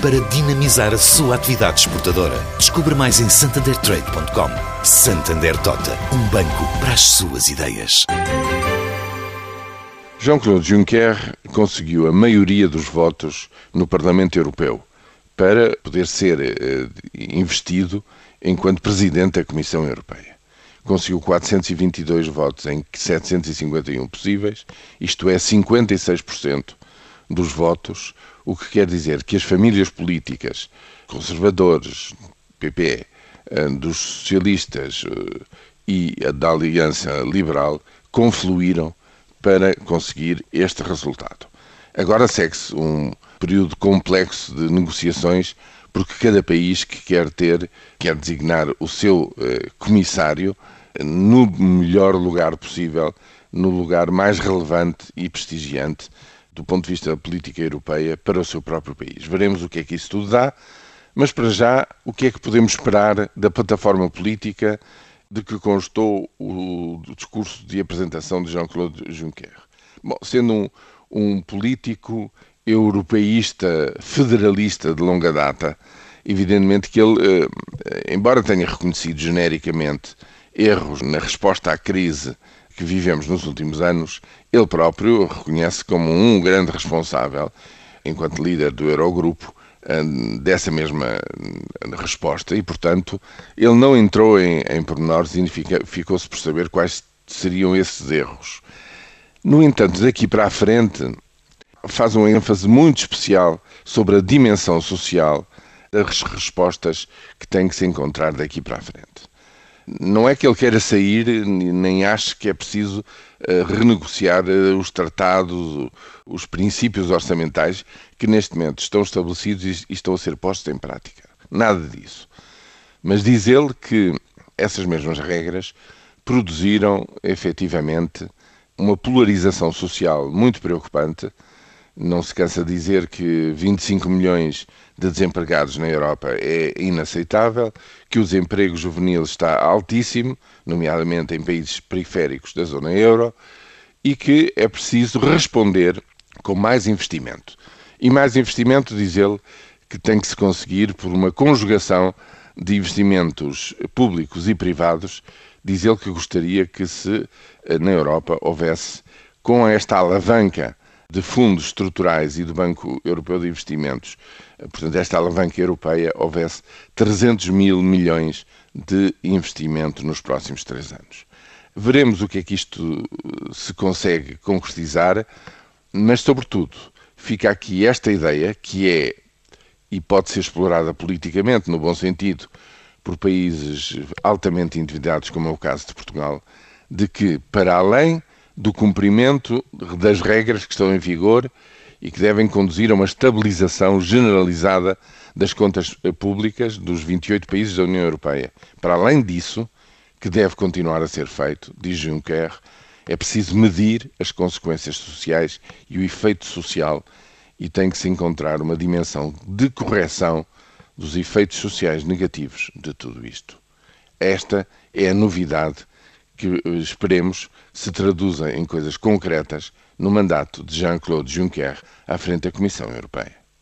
para dinamizar a sua atividade exportadora. Descubra mais em santandertrade.com. Santander Tota, um banco para as suas ideias. Jean-Claude Juncker conseguiu a maioria dos votos no Parlamento Europeu para poder ser eh, investido enquanto presidente da Comissão Europeia conseguiu 422 votos em 751 possíveis, isto é 56% dos votos, o que quer dizer que as famílias políticas, conservadores, PPE, eh, dos socialistas eh, e da Aliança Liberal, confluíram para conseguir este resultado. Agora segue-se um período complexo de negociações, porque cada país que quer ter, quer designar o seu eh, comissário no melhor lugar possível, no lugar mais relevante e prestigiante do ponto de vista da política europeia para o seu próprio país. Veremos o que é que isso tudo dá, mas para já, o que é que podemos esperar da plataforma política de que constou o discurso de apresentação de Jean-Claude Juncker? Bom, sendo um, um político europeísta, federalista de longa data, evidentemente que ele, eh, embora tenha reconhecido genericamente erros na resposta à crise que vivemos nos últimos anos, ele próprio reconhece como um grande responsável, enquanto líder do Eurogrupo, eh, dessa mesma eh, resposta e, portanto, ele não entrou em, em pormenores e ficou-se por saber quais seriam esses erros. No entanto, daqui para a frente, faz uma ênfase muito especial sobre a dimensão social das respostas que têm que se encontrar daqui para a frente não é que ele queira sair, nem acho que é preciso uh, renegociar uh, os tratados, os princípios orçamentais que neste momento estão estabelecidos e estão a ser postos em prática. Nada disso. Mas diz ele que essas mesmas regras produziram efetivamente uma polarização social muito preocupante. Não se cansa de dizer que 25 milhões de desempregados na Europa é inaceitável, que o desemprego juvenil está altíssimo, nomeadamente em países periféricos da zona euro, e que é preciso responder com mais investimento. E mais investimento, diz ele, que tem que se conseguir por uma conjugação de investimentos públicos e privados. Diz ele que gostaria que se eh, na Europa houvesse, com esta alavanca de fundos estruturais e do Banco Europeu de Investimentos, portanto, esta alavanca europeia, houvesse 300 mil milhões de investimento nos próximos três anos. Veremos o que é que isto eh, se consegue concretizar, mas, sobretudo, fica aqui esta ideia que é e pode ser explorada politicamente, no bom sentido, por países altamente endividados, como é o caso de Portugal, de que, para além do cumprimento das regras que estão em vigor e que devem conduzir a uma estabilização generalizada das contas públicas dos 28 países da União Europeia. Para além disso, que deve continuar a ser feito, diz Juncker, é preciso medir as consequências sociais e o efeito social e tem que se encontrar uma dimensão de correção dos efeitos sociais negativos de tudo isto. Esta é a novidade que eh, esperemos se traduza em coisas concretas no mandato de Jean-Claude Juncker à frente da Comissão Europeia.